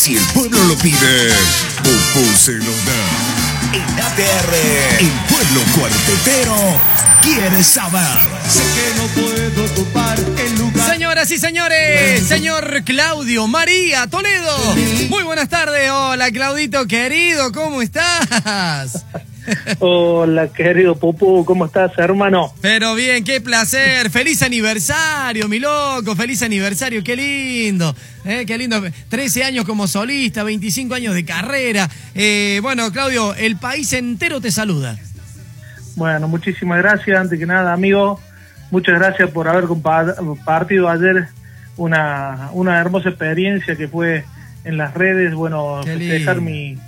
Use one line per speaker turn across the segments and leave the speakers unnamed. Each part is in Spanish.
Si el pueblo lo pide, Pupú se lo da. En ATR, el pueblo cuartetero quiere saber.
Sé que no puedo ocupar el lugar.
Señoras y señores, señor Claudio María Toledo. Muy buenas tardes. Hola, Claudito querido, ¿cómo estás?
Hola, querido Pupú, ¿cómo estás, hermano?
Pero bien, qué placer. Feliz aniversario, mi loco. Feliz aniversario, qué lindo. Eh, qué lindo. 13 años como solista, 25 años de carrera. Eh, bueno, Claudio, el país entero te saluda.
Bueno, muchísimas gracias, antes que nada, amigo. Muchas gracias por haber compartido ayer una, una hermosa experiencia que fue en las redes, bueno, festejar mi,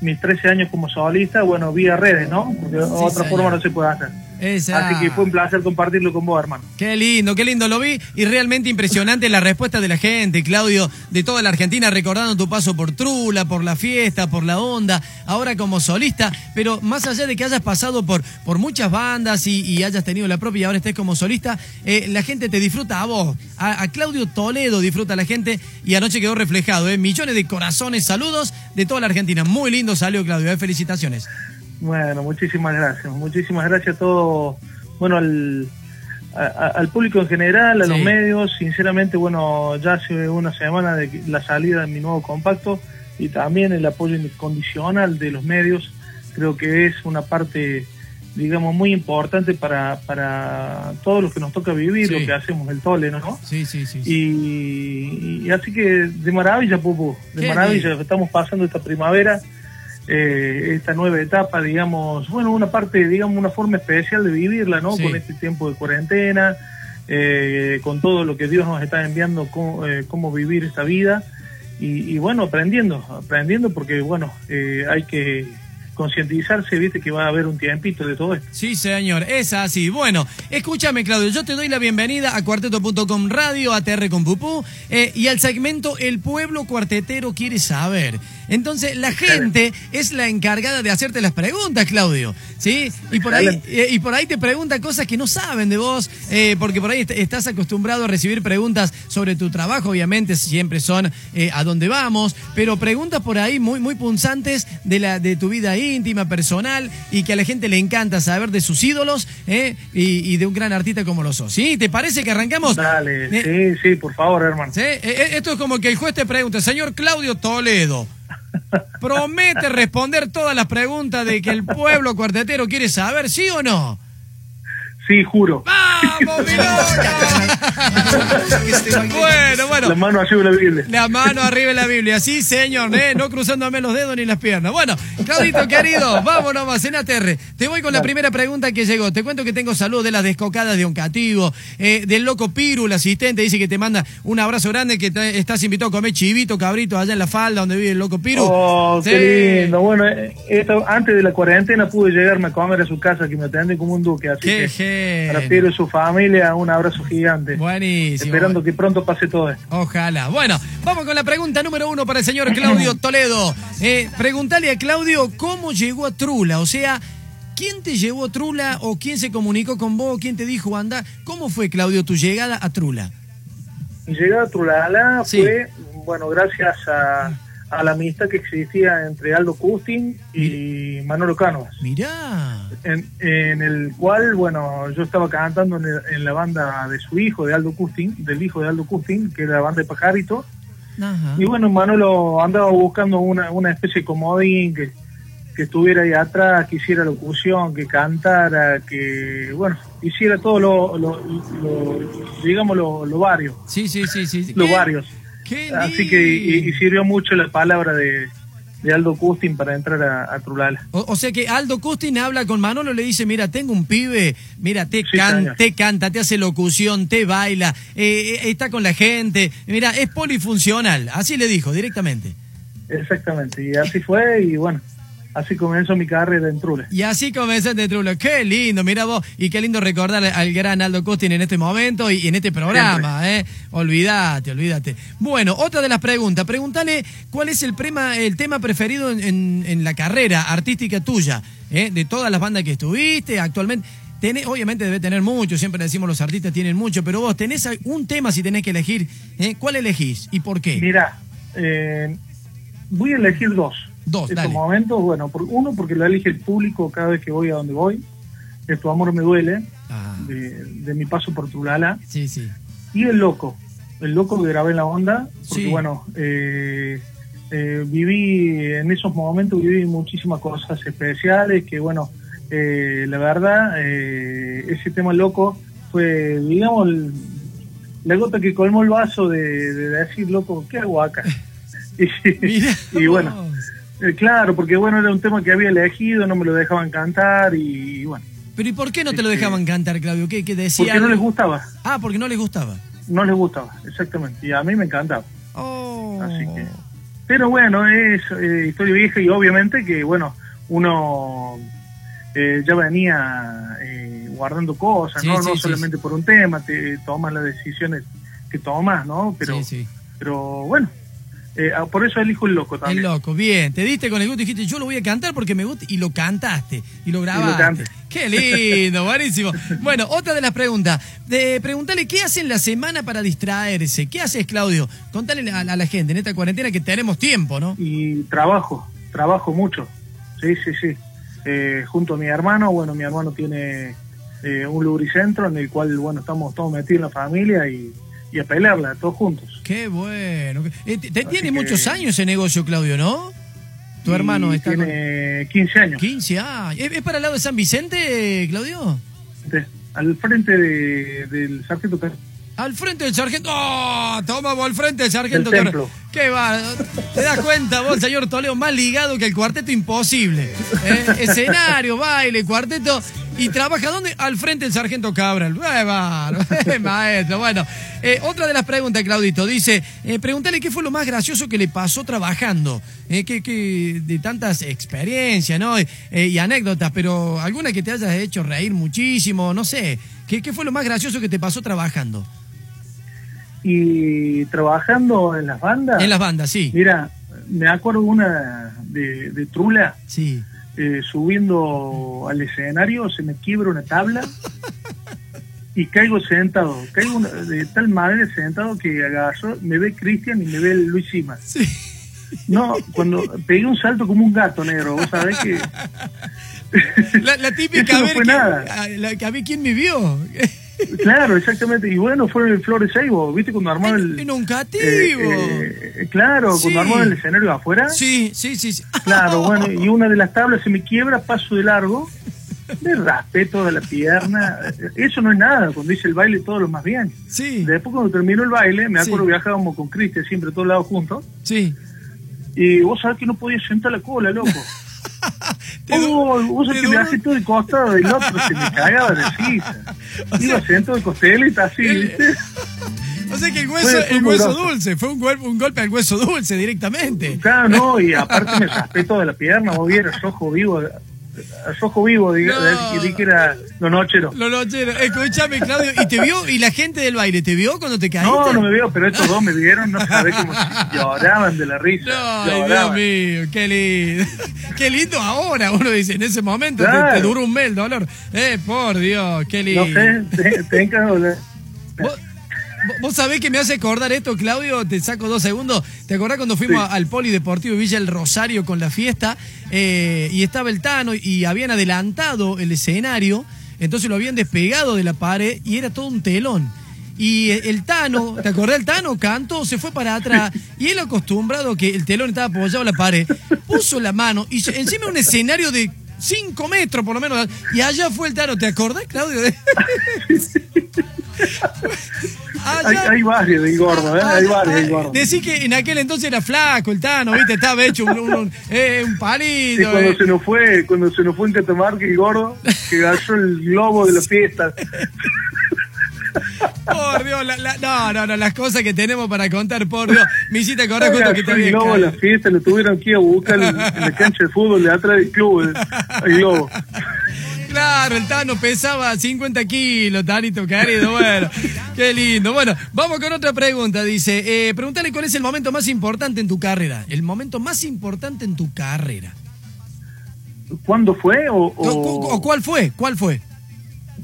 mis 13 años como solista, bueno, vía redes, ¿no? Porque de otra
señor.
forma no se puede hacer.
Esa.
Así que fue un placer compartirlo con vos, hermano.
Qué lindo, qué lindo lo vi y realmente impresionante la respuesta de la gente, Claudio, de toda la Argentina, recordando tu paso por Trula, por la fiesta, por la onda, ahora como solista, pero más allá de que hayas pasado por, por muchas bandas y, y hayas tenido la propia y ahora estés como solista, eh, la gente te disfruta a vos, a, a Claudio Toledo disfruta la gente y anoche quedó reflejado, eh, millones de corazones, saludos de toda la Argentina, muy lindo salió Claudio, eh, felicitaciones.
Bueno, muchísimas gracias. Muchísimas gracias a todo, bueno, al, a- al público en general, a los
Sí.
medios. Sinceramente, bueno, ya hace una semana de la salida de mi nuevo compacto y también el apoyo incondicional de los medios. Creo que es una parte, digamos, muy importante para, para todos los que nos toca vivir,
Sí.
lo que hacemos, el tole, ¿no?
Sí, sí, sí.
Y, y así que de maravilla, Pupu, de maravilla, estamos pasando esta primavera, eh, esta nueva etapa, digamos, bueno, una parte, digamos, una forma especial de vivirla, ¿no?
Sí.
Con este tiempo de cuarentena, eh, con todo lo que Dios nos está enviando, cómo, eh, cómo vivir esta vida, y, y bueno, aprendiendo, aprendiendo porque, bueno, eh, hay que concientizarse, viste, que va a haber un tiempito de todo esto.
Sí, señor, es así. Bueno, escúchame, Claudio, yo te doy la bienvenida a cuarteto.com radio, ATR con Pupú, eh, y al segmento El pueblo cuartetero quiere saber. Entonces, la gente es la encargada de hacerte las preguntas, Claudio, ¿sí? Y por ahí, eh, y por ahí te pregunta cosas que no saben de vos, eh, porque por ahí est- estás acostumbrado a recibir preguntas sobre tu trabajo, obviamente siempre son eh, a dónde vamos, pero preguntas por ahí muy, muy punzantes de, la, de tu vida íntima, personal, y que a la gente le encanta saber de sus ídolos eh, y, y de un gran artista como lo sos. ¿Sí? ¿Te parece que arrancamos?
Dale, sí, sí, por favor, hermano.
¿sí? Esto es como que el juez te pregunta, señor Claudio Toledo. ¿Promete responder todas las preguntas de que el pueblo cuartetero quiere saber, sí o no?
Sí, juro.
¡Vamos, bueno, bueno.
La mano arriba de la Biblia.
La mano arriba de la Biblia, sí, señor, ¿eh? no cruzándome los dedos ni las piernas. Bueno, Claudito, querido, vamos nomás en ATR. Te voy con la primera pregunta que llegó. Te cuento que tengo salud de las descocadas de Oncativo, eh, del loco Piru, el asistente, dice que te manda un abrazo grande, que te- estás invitado a comer chivito, cabrito, allá en la falda donde vive el loco Piru.
Oh,
Sí.
qué lindo. Bueno, eh, esto, antes de la cuarentena pude llegarme a comer a su casa, que me atienden como un duque. Así
Qué
que para. Piero y su familia, un abrazo gigante.
Buenísimo.
Esperando que pronto pase todo esto.
Ojalá. Bueno, vamos con la pregunta número uno para el señor Claudio Toledo. Eh, preguntale a Claudio cómo llegó a Trula. O sea, ¿quién te llevó a Trula o quién se comunicó con vos? ¿Quién te dijo anda? ¿Cómo fue, Claudio, tu llegada a Trula?
Mi llegada a Trulala
Sí.
fue, bueno, gracias a, a la amistad que existía entre Aldo Custin y Manolo Cánovas.
Mirá.
En, en el cual, bueno, yo estaba cantando en, el- en la banda de su hijo, de Aldo Custin, del hijo de Aldo Custin, que era la banda de Pajarito.
Ajá.
Y bueno, Manolo andaba buscando una, una especie de comodín que, que estuviera ahí atrás, que hiciera locución, que cantara, que, bueno, hiciera todo lo, lo, lo- digamos, lo, lo varios,
Sí, sí, sí, sí.
los varios. Así que y, sirvió mucho la palabra de, de Aldo Custin para entrar a, a Trulala.
O, o sea que Aldo Custin habla con Manolo, le dice, mira, tengo un pibe, mira, te,
Sí,
can- te canta, te hace locución, te baila, eh, eh, está con la gente, mira, es polifuncional, así le dijo directamente.
Exactamente, y así fue, y bueno, así comenzó mi carrera en Trula.
Y así comenzaste de Trula. Qué lindo, mira vos. Y qué lindo recordar al gran Aldo Costin en este momento y en este programa, ¿eh? Olvídate, olvídate. Bueno, otra de las preguntas. Pregúntale cuál es el, prema- el tema preferido en, en- en la carrera artística tuya, ¿eh? De todas las bandas que estuviste actualmente. Tenés- obviamente debe tener mucho, siempre decimos los artistas tienen mucho, pero vos tenés un tema si tenés que elegir. ¿eh? ¿Cuál elegís y por qué?
Mira, eh, voy a elegir dos.
Dos,
Estos
dale.
momentos, bueno, por, uno porque lo elige el público cada vez que voy a donde voy. Es Tu Amor Me Duele,
Ah,
de, de mi paso por Trulala.
sí, sí.
Y El Loco, El Loco que grabé en la onda, porque
Sí.
bueno, eh, eh, viví, en esos momentos viví muchísimas cosas especiales, que bueno, eh, la verdad, eh, ese tema Loco fue, digamos, el- la gota que colmó el vaso de, de decir, loco, ¿qué hago acá? Y, y bueno. Eh, claro, porque bueno, era un tema que había elegido, no me lo dejaban cantar y, bueno,
Pero ¿y por qué no te lo
Este-
dejaban cantar, Claudio? ¿Qué, qué decía?
porque no les gustaba,
Ah, porque no les gustaba.
no les gustaba, exactamente, y a mí me encantaba.
Oh.
Así que. Pero bueno, es eh, historia vieja y obviamente que, bueno, uno eh, ya venía eh, guardando cosas,
Sí,
¿no?
sí,
no
sí,
solamente por un tema, te tomas las decisiones que tomas, ¿no? Pero,
sí, sí.
pero bueno, eh, ah, por eso elijo el loco
El
también.
loco, bien. Te diste con el gusto y dijiste, yo lo voy a cantar porque me gusta. Y lo cantaste. Y lo grabaste.
canté.
Qué lindo, buenísimo. Bueno, otra de las preguntas. De, preguntale, ¿qué hacen la semana para distraerse? ¿Qué haces, Claudio? Contale a, a la gente en esta cuarentena que tenemos tiempo, ¿no?
Y trabajo, trabajo mucho. Sí, sí, sí. Eh, junto a mi hermano, bueno, mi hermano tiene eh, un lubricentro en el cual, bueno, estamos todos metidos en la familia y, y a pelearla, todos juntos.
Qué bueno. Eh, te- tiene
que-
muchos años ese negocio, Claudio, ¿no? Tu hermano está con
tiene 15 años.
15 años. ¿Es, es para el lado de San Vicente, Claudio?
al frente de- del sargento
Al frente del sargento. ¡Oh! Toma vos al frente del sargento.
Del.
¿Qué va? ¿Te das cuenta vos, señor Toledo? Más ligado que el cuarteto imposible. ¿Eh? Escenario, baile, cuarteto. ¿Y trabaja dónde? Al frente del sargento Cabral. ¡Eh, maestro! Bueno, eh, otra de las preguntas, Claudito. Dice, eh, pregúntale qué fue lo más gracioso que le pasó trabajando. Eh, que, que- de tantas experiencias, ¿no? Eh, y anécdotas, pero alguna que te hayas hecho reír muchísimo, no sé. ¿Qué, qué fue lo más gracioso que te pasó trabajando?
y trabajando en las bandas.
En las bandas, sí.
Mira, me acuerdo una de, de Trula
Sí.
Eh, subiendo al escenario, se me quiebra una tabla y caigo sentado. Caigo una- de tal manera sentado que agarro, me ve Cristian y me ve Luis Simas.
Sí.
No, cuando pegué un salto como un gato negro, vos sabés que...
La, la típica,
Eso
a
no
ver,
fue
quién-
nada.
a, la- a ver quién me vio.
Claro, exactamente. Y bueno, fue en el Flores Seibo, ¿viste? Cuando armaron el...
En un
eh,
cativo.
eh, claro,
Sí.
cuando armaron el escenario afuera.
Sí, sí, sí. sí.
Claro, bueno, y una de las tablas se me quiebra, paso de largo, me raspé toda la pierna. Eso no es nada, cuando hice el baile todo lo más bien.
Sí,
Después cuando terminó el baile, me acuerdo
Sí.
viajábamos con Cristian siempre todos lados juntos,
sí.
y vos sabés que no podía sentar la cola, loco. Oh, vos que me hace todo el costado del otro, se me cagaba de risa.
O sea,
Iba sentado de costeleta así,
el-
¿viste?
O sea que el hueso,
Fue- fue
el hueso dulce, fue un golpe, un golpe al hueso dulce directamente.
Claro, no, y aparte me raspé toda la pierna, vos vieras, ojo vivo, ojo vivo, diga,
No.
que era lo nochero.
Lo nochero. Escúchame, Claudio. ¿Y te vio? ¿Y la gente del baile te vio cuando te caíste?
No, no me veo, pero estos dos me vieron, no sabés cómo lloraban de la risa.
No, ay, Dios mío, qué lindo. Qué lindo ahora, uno dice, en ese momento te- te,
Claro.
dura un mes el dolor. Eh, por Dios, qué lindo.
No sé, te, te
vos sabés que me hace acordar esto, Claudio? Te saco dos segundos. ¿Te acordás cuando fuimos
Sí.
al Polideportivo Villa El Rosario con la fiesta? Eh, y estaba el Tano y habían adelantado el escenario, entonces lo habían despegado de la pared y era todo un telón. Y el Tano, ¿te acordás del Tano? Cantó, se fue para atrás y él acostumbrado que el telón estaba apoyado en la pared, puso la mano y encima un escenario de 5 metros por lo menos y allá fue el Tano, ¿te acordás, Claudio?
Hay, hay varios del gordo, ¿eh?
Ah,
Hay varios
ah,
del gordo.
Decí que en aquel entonces era flaco el Tano, ¿viste? Estaba hecho un, un, un- eh, un
Y
palito.
cuando
eh.
se nos fue, cuando se nos fue en Catamarca el gordo, que agarró el globo de la fiesta.
Por Dios, la- la- no, no, no, las cosas que tenemos para contar, por Dios. Me hiciste acordar justo que te
el globo de la fiesta, lo tuvieron ir a buscar en, en la cancha de fútbol de atrás del club, el, el globo.
Claro, el Tano pesaba 50 kilos, Tanito querido. Bueno, qué lindo. Bueno, vamos con otra pregunta. Dice, eh, pregúntale cuál es el momento más importante en tu carrera. El momento más importante en tu carrera.
¿Cuándo fue? O,
O, o- o cuál fue? ¿Cuál fue?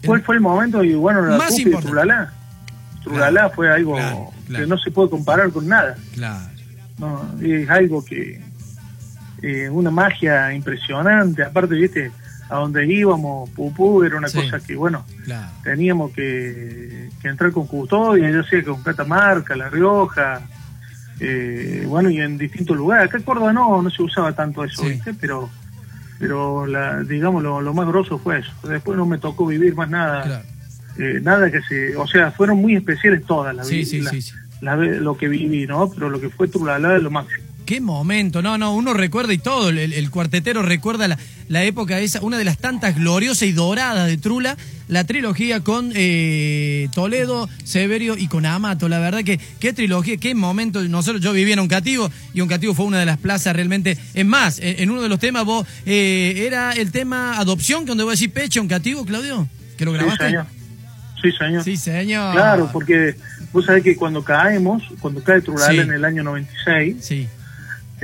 ¿Cuál fue el momento? Y bueno, la
Más importante.
Trulalá. Trulalá
Claro,
fue algo
claro, claro.
que no se puede comparar con nada.
Claro.
No, es algo que, eh, una magia impresionante. Aparte, viste, a donde íbamos, Pupú, era una
Sí.
cosa que, bueno,
Claro.
teníamos que, que entrar con custodia, ya sea con Catamarca, La Rioja, eh, bueno, y en distintos lugares. Acá en Córdoba no, no se usaba tanto eso,
Sí.
¿viste? Pero, pero la, digamos, lo, lo más grosso fue eso. Después no me tocó vivir más nada.
Claro.
eh, nada que se, o sea, fueron muy especiales todas las
Sí,
la- la lo que viví, ¿no? Pero lo que fue Trulala es lo máximo.
Qué momento, no, no, uno recuerda y todo, el, el cuartetero recuerda la, la época esa, una de las tantas gloriosas y doradas de Trula, la trilogía con eh, Toledo, Severio y con Amato, la verdad que qué trilogía, qué momento, nosotros, yo vivía en Oncativo y Oncativo fue una de las plazas realmente, es más, en, en uno de los temas vos, eh, era el tema adopción, que donde vos decís pecho Oncativo, Claudio, que lo
Sí,
grabaste.
señor. Sí, señor.
Sí, señor.
Claro, porque vos sabés que cuando caemos, cuando cae Trulala
Sí.
en el año 96,
Sí,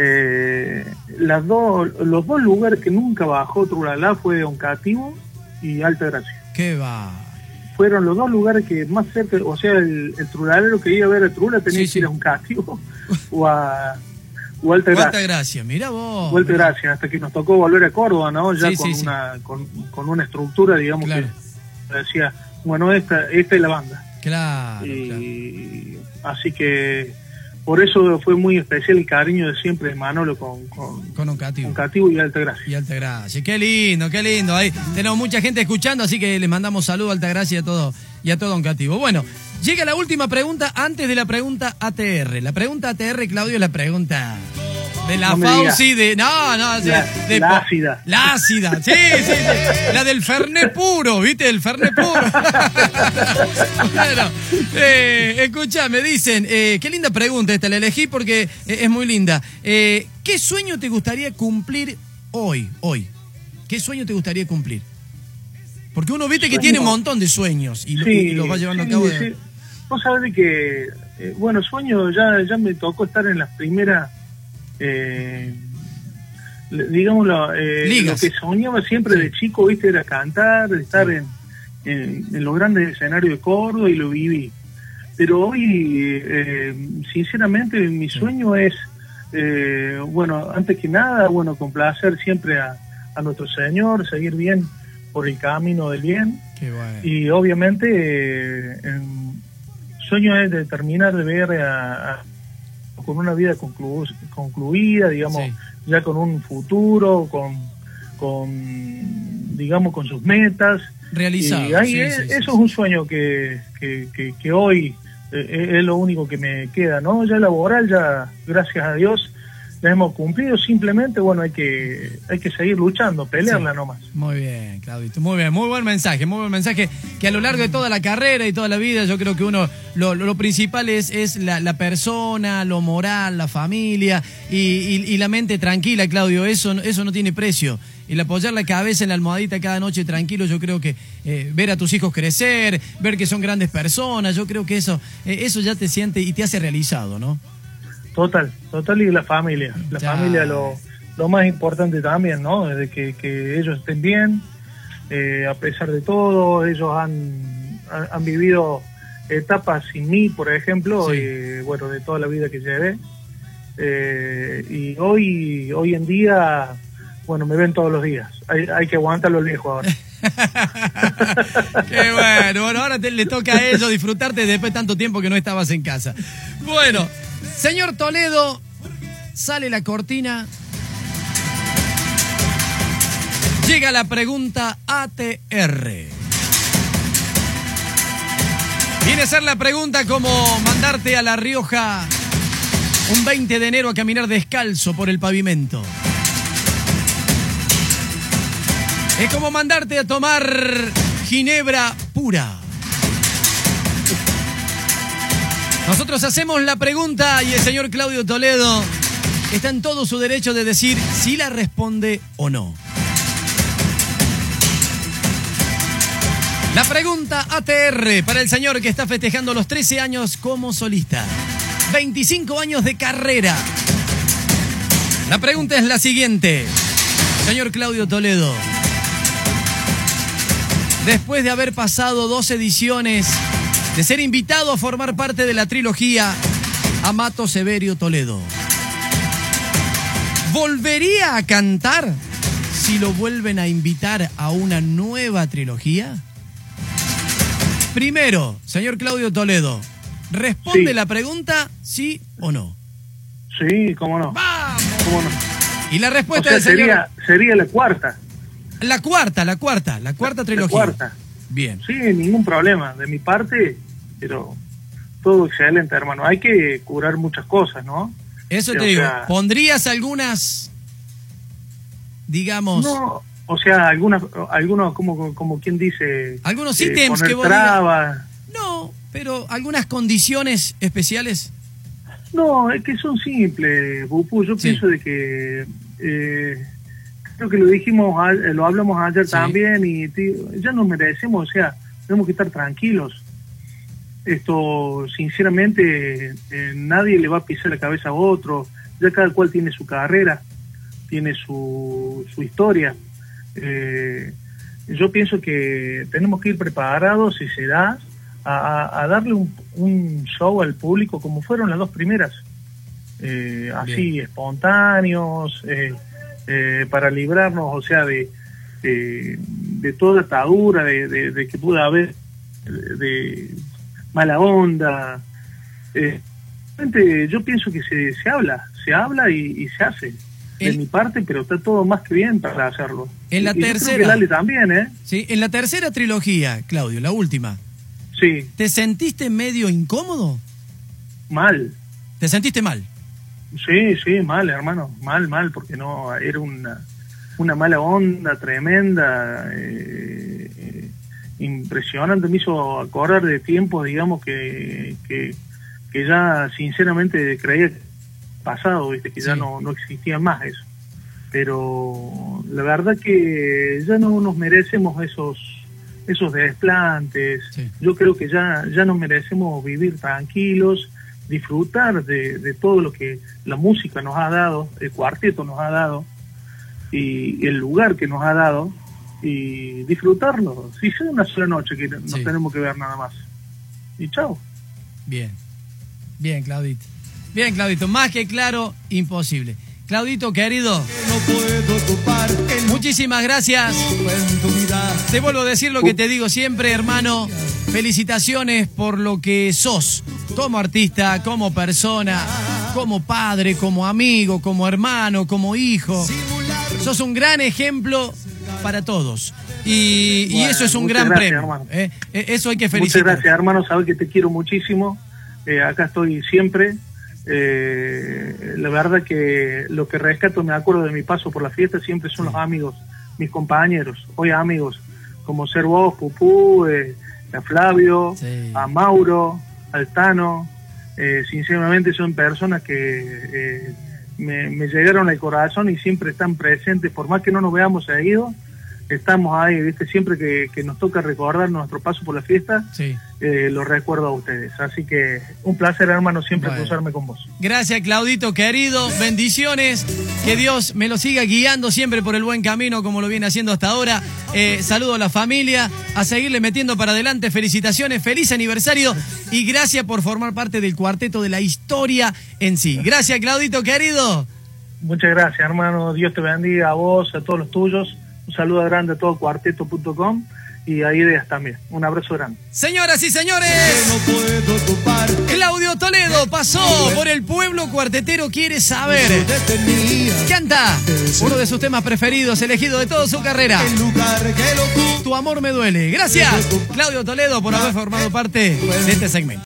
eh, las dos, los dos lugares que nunca bajó Trulala fue Oncativo y Alta Gracia.
qué va.
Fueron los dos lugares que más cerca, o sea, el, el trulalero que iba a ver a Trula tenía
Sí,
que ir a Oncativo o a o Alta Gracia.
gracia, mira vos.
Vuelta Gracia, hasta que nos tocó volver a Córdoba, ¿no? Ya
Sí,
con, una, con, con una estructura, digamos,
Claro.
que decía, bueno, esta, esta es la banda.
Claro, claro.
y así que por eso fue muy especial el cariño de siempre de Manolo con, con,
Con Oncativo.
con Cativo y Altagracia.
Y Altagracia. Qué lindo, qué lindo. Ahí tenemos mucha gente escuchando, así que les mandamos saludos a Altagracia y a todo, y a todo. Bueno, llega la última pregunta antes de la pregunta ATR. La pregunta ATR, Claudio, es la pregunta de la
No
Fauci, de. No, no,
La-
de
la
po-
ácida.
La ácida, sí, sí, sí. La del Fernet puro, ¿viste? El Fernet puro. bueno, eh, escucha, me dicen, eh, qué linda pregunta esta, la elegí porque eh, es muy linda. Eh, ¿Qué sueño te gustaría cumplir hoy, hoy? ¿Qué sueño te gustaría cumplir? Porque uno viste que
Sueño.
tiene un montón de sueños y,
Sí,
los va llevando
sí,
a cabo. de-
sí. Vos sabés que, eh, bueno, sueño, ya, ya me tocó estar en las primeras, eh, digámoslo, eh, lo que soñaba siempre de chico, viste, era cantar, estar en, en, en los grandes escenarios de Córdoba y lo viví. Pero hoy, eh, sinceramente, mi sueño es, eh, bueno, antes que nada, bueno, complacer siempre a, a nuestro Señor, seguir bien por el camino del bien.
Qué bueno.
Y obviamente, eh, sueño es de terminar de ver a- a- con una vida conclu- concluida, digamos,
Sí.
ya con un futuro, con, con digamos, con sus metas.
Realizado.
Y ahí
sí,
es-
sí,
eso es un sueño que, que, que- que hoy eh, es lo único que me queda, ¿no? Ya laboral, ya, gracias a Dios, la hemos cumplido. Simplemente, bueno, hay que, hay que seguir luchando, pelearla
Sí.
nomás.
Muy bien, Claudito, muy bien, muy buen mensaje, muy buen mensaje que a lo largo de toda la carrera y toda la vida yo creo que uno, lo, lo- principal es, es la, la persona, lo moral, la familia y, y- y la mente tranquila, Claudio, eso, no- eso no tiene precio. El apoyar la cabeza en la almohadita cada noche tranquilo, yo creo que eh, ver a tus hijos crecer, ver que son grandes personas, yo creo que eso, eh, eso ya te siente y te hace realizado, ¿no?
Total, total y la familia. La
Ya.
familia lo, lo más importante también, ¿no? De que, que ellos estén bien, eh, a pesar de todo, ellos han, han, han vivido etapas sin mí, por ejemplo,
Sí.
y bueno, de toda la vida que llevé. Eh, y hoy, hoy en día, bueno, me ven todos los días. Hay, hay que aguantar los viejos ahora.
Qué bueno, bueno, ahora te- le toca a ellos disfrutarte después de tanto tiempo que no estabas en casa. Bueno, señor Toledo, sale la cortina. Llega la pregunta ATR. Viene a ser la pregunta como mandarte a La Rioja un 20 de enero a caminar descalzo por el pavimento. Es como mandarte a tomar ginebra pura. Nosotros hacemos la pregunta y el señor Claudio Toledo está en todo su derecho de decir si la responde o no. La pregunta ATR para el señor que está festejando los 13 años como solista. 25 años de carrera. La pregunta es la siguiente. Señor Claudio Toledo, después de haber pasado dos ediciones, de ser invitado a formar parte de la trilogía Amato Severio Toledo, ¿Volvería a cantar si lo vuelven a invitar a una nueva trilogía? Primero, señor Claudio Toledo, responde
Sí.
la pregunta sí o no.
Sí, cómo no.
¡Vamos!
Cómo no.
Y la
O
respuesta
sea,
del señor...
sería, sería la cuarta.
La cuarta, la cuarta, la cuarta
La
trilogía.
cuarta.
Bien.
Sí, ningún problema. De mi parte, pero todo excelente, hermano. Hay que curar muchas cosas, ¿no?
Eso te
o
digo.
sea-
¿Pondrías algunas, digamos,
No, o sea, algunas, algunos, como, como quien dice...
Algunos
eh,
ítems que vos
trabas.
no, pero algunas condiciones especiales?
No, es que son simples, Bupu. Yo
Sí.
pienso de que... eh, creo que lo dijimos, a- lo hablamos ayer
Sí.
también y tío, ya nos merecemos, o sea, tenemos que estar tranquilos. Esto, sinceramente, eh, nadie le va a pisar la cabeza a otro, ya cada cual tiene su carrera, tiene su, su historia. Eh, yo pienso que tenemos que ir preparados, si se da, a darle un, un show al público como fueron las dos primeras. Eh, así, espontáneos, eh, eh, para librarnos, o sea, de, de, de toda atadura, de, de- de que pueda haber de, mala onda. Eh, yo pienso que se, se habla, se habla y, y se hace. De
El-
mi parte, pero está todo más que bien para hacerlo.
En la
Y
tercera.
también, ¿eh?
¿sí? En la tercera trilogía, Claudio, la última,
Sí,
¿te sentiste medio incómodo?
mal.
¿Te sentiste mal?
Sí, sí, mal, hermano, mal, mal, porque no, era una, una mala onda tremenda, eh, eh, impresionante, me hizo acordar de tiempos, digamos, que, que, que ya sinceramente creía pasado, ¿viste? que ya no, no existía más eso. Pero la verdad que ya no nos merecemos esos esos desplantes.
Sí.
Yo creo que ya, ya nos merecemos vivir tranquilos, disfrutar de, de todo lo que la música nos ha dado, el cuarteto nos ha dado, y el lugar que nos ha dado, y disfrutarlo. Si sea una sola noche que nos
Sí.
tenemos que ver nada más. Y chao.
Bien. Bien, Claudito. Bien, Claudito. Más que claro, imposible. Claudito, querido,
No puedo ocupar el
muchísimas gracias. Te vuelvo a decir lo que te digo siempre, hermano. Felicitaciones por lo que sos, como artista, como persona, como padre, como amigo, como hermano, como hijo. Sos un gran ejemplo para todos. Y, eso es un
muchas
gran
gracias,
premio. ¿eh? Eh, Eso hay que
Muchas
felicitar.
gracias, hermano. Sabes que te quiero muchísimo. Eh, acá estoy siempre. Eh, la verdad que lo que rescato, me acuerdo de mi paso por la fiesta, siempre son los amigos, mis compañeros. Hoy amigos, como ser vos, Pupú, eh, a Flavio,
Sí.
a Mauro, al Tano. Eh, sinceramente son personas que eh, me, me llegaron al corazón y siempre están presentes, por más que no nos veamos seguido, estamos ahí, ¿viste? Siempre que, que nos toca recordar nuestro paso por la fiesta,
Sí.
eh, lo recuerdo a ustedes. Así que un placer, hermano, siempre
Bueno.
cruzarme con vos.
Gracias, Claudito, querido. Bendiciones. Que Dios me lo siga guiando siempre por el buen camino, como lo viene haciendo hasta ahora. Eh, saludo a la familia, a seguirle metiendo para adelante. Felicitaciones, feliz aniversario y gracias por formar parte del cuarteto de la historia en sí. Gracias, Claudito, querido.
Muchas gracias, hermano. Dios te bendiga a vos, a todos los tuyos. Un saludo grande a todo cuarteto.com y a Ideas también. Un abrazo grande.
Señoras y señores. Claudio Toledo pasó por el pueblo cuartetero, quiere saber. Canta uno de sus temas preferidos, elegido de toda su carrera. Tu amor me duele. Gracias, Claudio Toledo, por haber formado parte de este segmento.